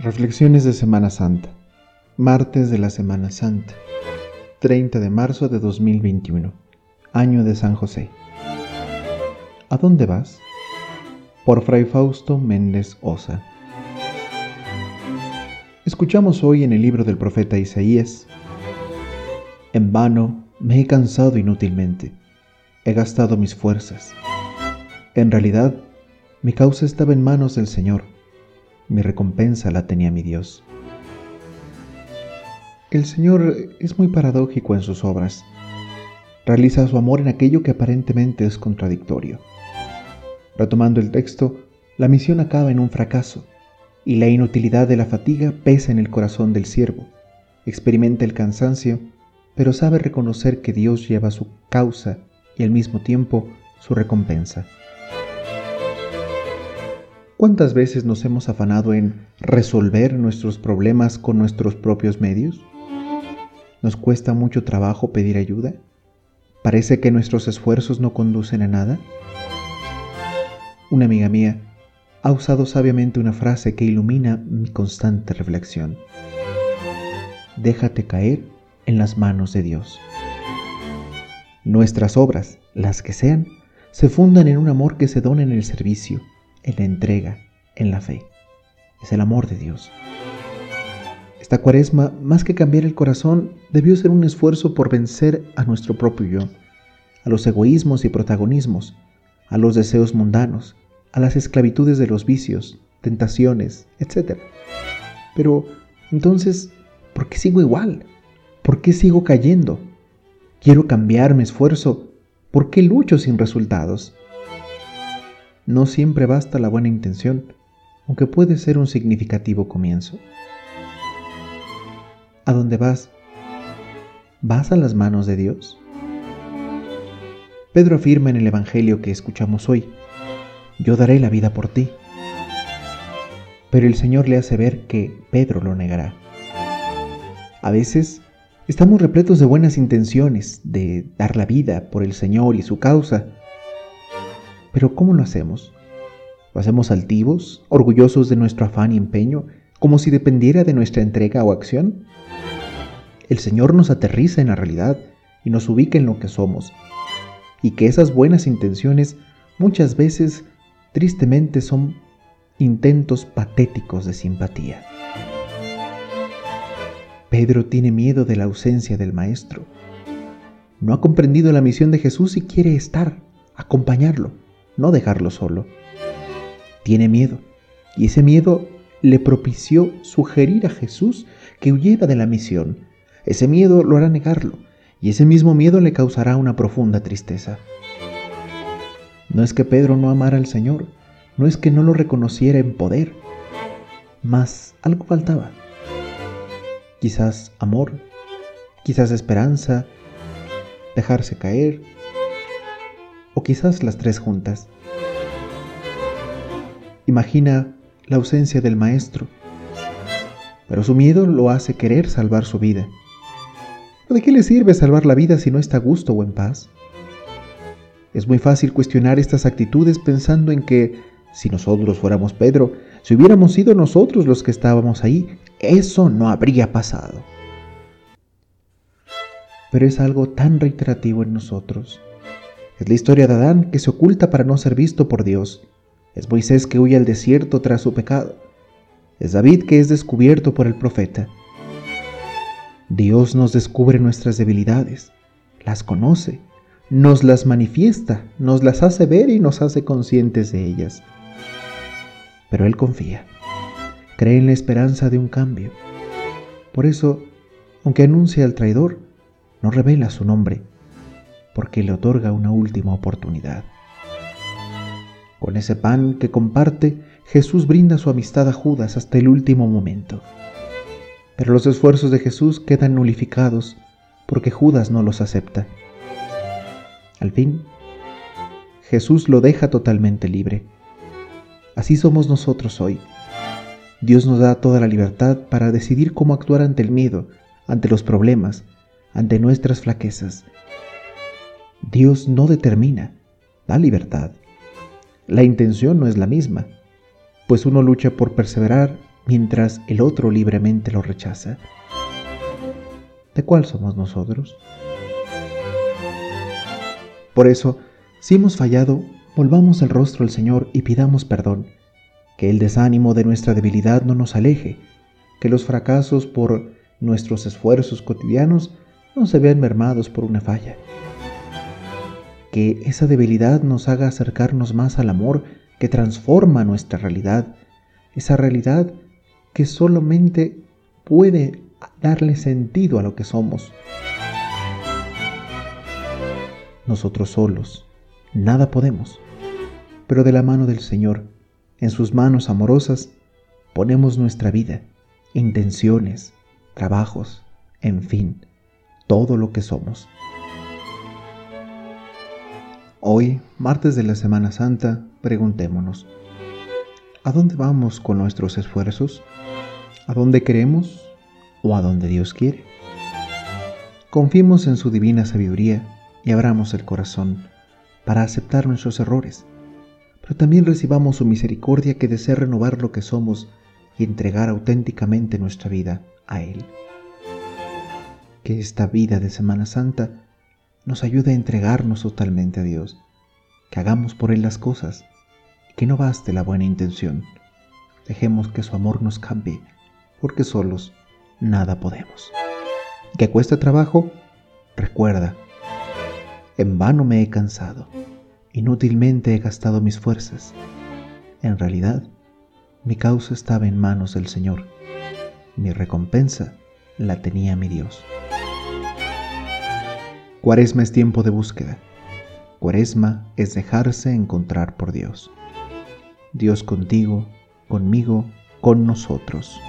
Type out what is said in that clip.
Reflexiones de Semana Santa. Martes de la Semana Santa. 30 de marzo de 2021. Año de San José. ¿A dónde vas? Por Fray Fausto Méndez Osa. Escuchamos hoy en el libro del profeta Isaías. En vano me he cansado inútilmente. He gastado mis fuerzas. En realidad, mi causa estaba en manos del Señor mi recompensa la tenía mi Dios. El Señor es muy paradójico en sus obras. Realiza su amor en aquello que aparentemente es contradictorio. Retomando el texto, la misión acaba en un fracaso y la inutilidad de la fatiga pesa en el corazón del siervo. Experimenta el cansancio, pero sabe reconocer que Dios lleva su causa y al mismo tiempo su recompensa. ¿Cuántas veces nos hemos afanado en resolver nuestros problemas con nuestros propios medios? ¿Nos cuesta mucho trabajo pedir ayuda? ¿Parece que nuestros esfuerzos no conducen a nada? Una amiga mía ha usado sabiamente una frase que ilumina mi constante reflexión. Déjate caer en las manos de Dios. Nuestras obras, las que sean, se fundan en un amor que se dona en el servicio, en la entrega, en la fe. Es el amor de Dios. Esta cuaresma, más que cambiar el corazón, debió ser un esfuerzo por vencer a nuestro propio yo, a los egoísmos y protagonismos, a los deseos mundanos, a las esclavitudes de los vicios, tentaciones, etc. Pero entonces, ¿por qué sigo igual? ¿Por qué sigo cayendo? Quiero cambiar, mi esfuerzo. ¿Por qué lucho sin resultados? No siempre basta la buena intención, aunque puede ser un significativo comienzo. ¿A dónde vas? ¿Vas a las manos de Dios? Pedro afirma en el Evangelio que escuchamos hoy, yo daré la vida por ti. Pero el Señor le hace ver que Pedro lo negará. A veces estamos repletos de buenas intenciones, de dar la vida por el Señor y su causa, pero ¿cómo lo hacemos? ¿Lo hacemos altivos, orgullosos de nuestro afán y empeño, como si dependiera de nuestra entrega o acción? El Señor nos aterriza en la realidad y nos ubica en lo que somos, y que esas buenas intenciones muchas veces tristemente son intentos patéticos de simpatía. Pedro tiene miedo de la ausencia del Maestro. No ha comprendido la misión de Jesús y quiere estar, acompañarlo no dejarlo solo. Tiene miedo, y ese miedo le propició sugerir a Jesús que huyera de la misión. Ese miedo lo hará negarlo, y ese mismo miedo le causará una profunda tristeza. No es que Pedro no amara al Señor, no es que no lo reconociera en poder, mas algo faltaba. Quizás amor, quizás esperanza, dejarse caer, o quizás las tres juntas. Imagina la ausencia del maestro, pero su miedo lo hace querer salvar su vida. ¿De qué le sirve salvar la vida si no está a gusto o en paz? Es muy fácil cuestionar estas actitudes pensando en que si nosotros fuéramos Pedro, si hubiéramos sido nosotros los que estábamos ahí, eso no habría pasado. Pero es algo tan reiterativo en nosotros. Es la historia de Adán que se oculta para no ser visto por Dios. Es Moisés que huye al desierto tras su pecado. Es David que es descubierto por el profeta. Dios nos descubre nuestras debilidades, las conoce, nos las manifiesta, nos las hace ver y nos hace conscientes de ellas. Pero Él confía, cree en la esperanza de un cambio. Por eso, aunque anuncia al traidor, no revela su nombre porque le otorga una última oportunidad. Con ese pan que comparte, Jesús brinda su amistad a Judas hasta el último momento. Pero los esfuerzos de Jesús quedan nulificados porque Judas no los acepta. Al fin, Jesús lo deja totalmente libre. Así somos nosotros hoy. Dios nos da toda la libertad para decidir cómo actuar ante el miedo, ante los problemas, ante nuestras flaquezas Dios no determina, da libertad. La intención no es la misma, pues uno lucha por perseverar, mientras el otro libremente lo rechaza? ¿De cuál somos nosotros? Por eso, si hemos fallado, volvamos el rostro al Señor y pidamos perdón, que el desánimo de nuestra debilidad no nos aleje, que los fracasos por nuestros esfuerzos cotidianos no se vean mermados por una falla, que esa debilidad nos haga acercarnos más al amor que transforma nuestra realidad, esa realidad que solamente puede darle sentido a lo que somos. Nosotros solos, nada podemos, pero de la mano del Señor, en sus manos amorosas, ponemos nuestra vida, intenciones, trabajos, en fin, todo lo que somos. Hoy, martes de la Semana Santa, preguntémonos, ¿a dónde vamos con nuestros esfuerzos? ¿A dónde queremos o a dónde Dios quiere? Confiemos en su divina sabiduría y abramos el corazón para aceptar nuestros errores, pero también recibamos su misericordia que desea renovar lo que somos y entregar auténticamente nuestra vida a Él. Que esta vida de Semana Santa nos ayude a entregarnos totalmente a Dios, que hagamos por Él las cosas que no baste la buena intención. Dejemos que su amor nos cambie, porque solos nada podemos. ¿Que cuesta trabajo? Recuerda, en vano me he cansado, inútilmente he gastado mis fuerzas. En realidad, mi causa estaba en manos del Señor. Mi recompensa la tenía mi Dios. Cuaresma es tiempo de búsqueda. Cuaresma es dejarse encontrar por Dios. Dios contigo, conmigo, con nosotros.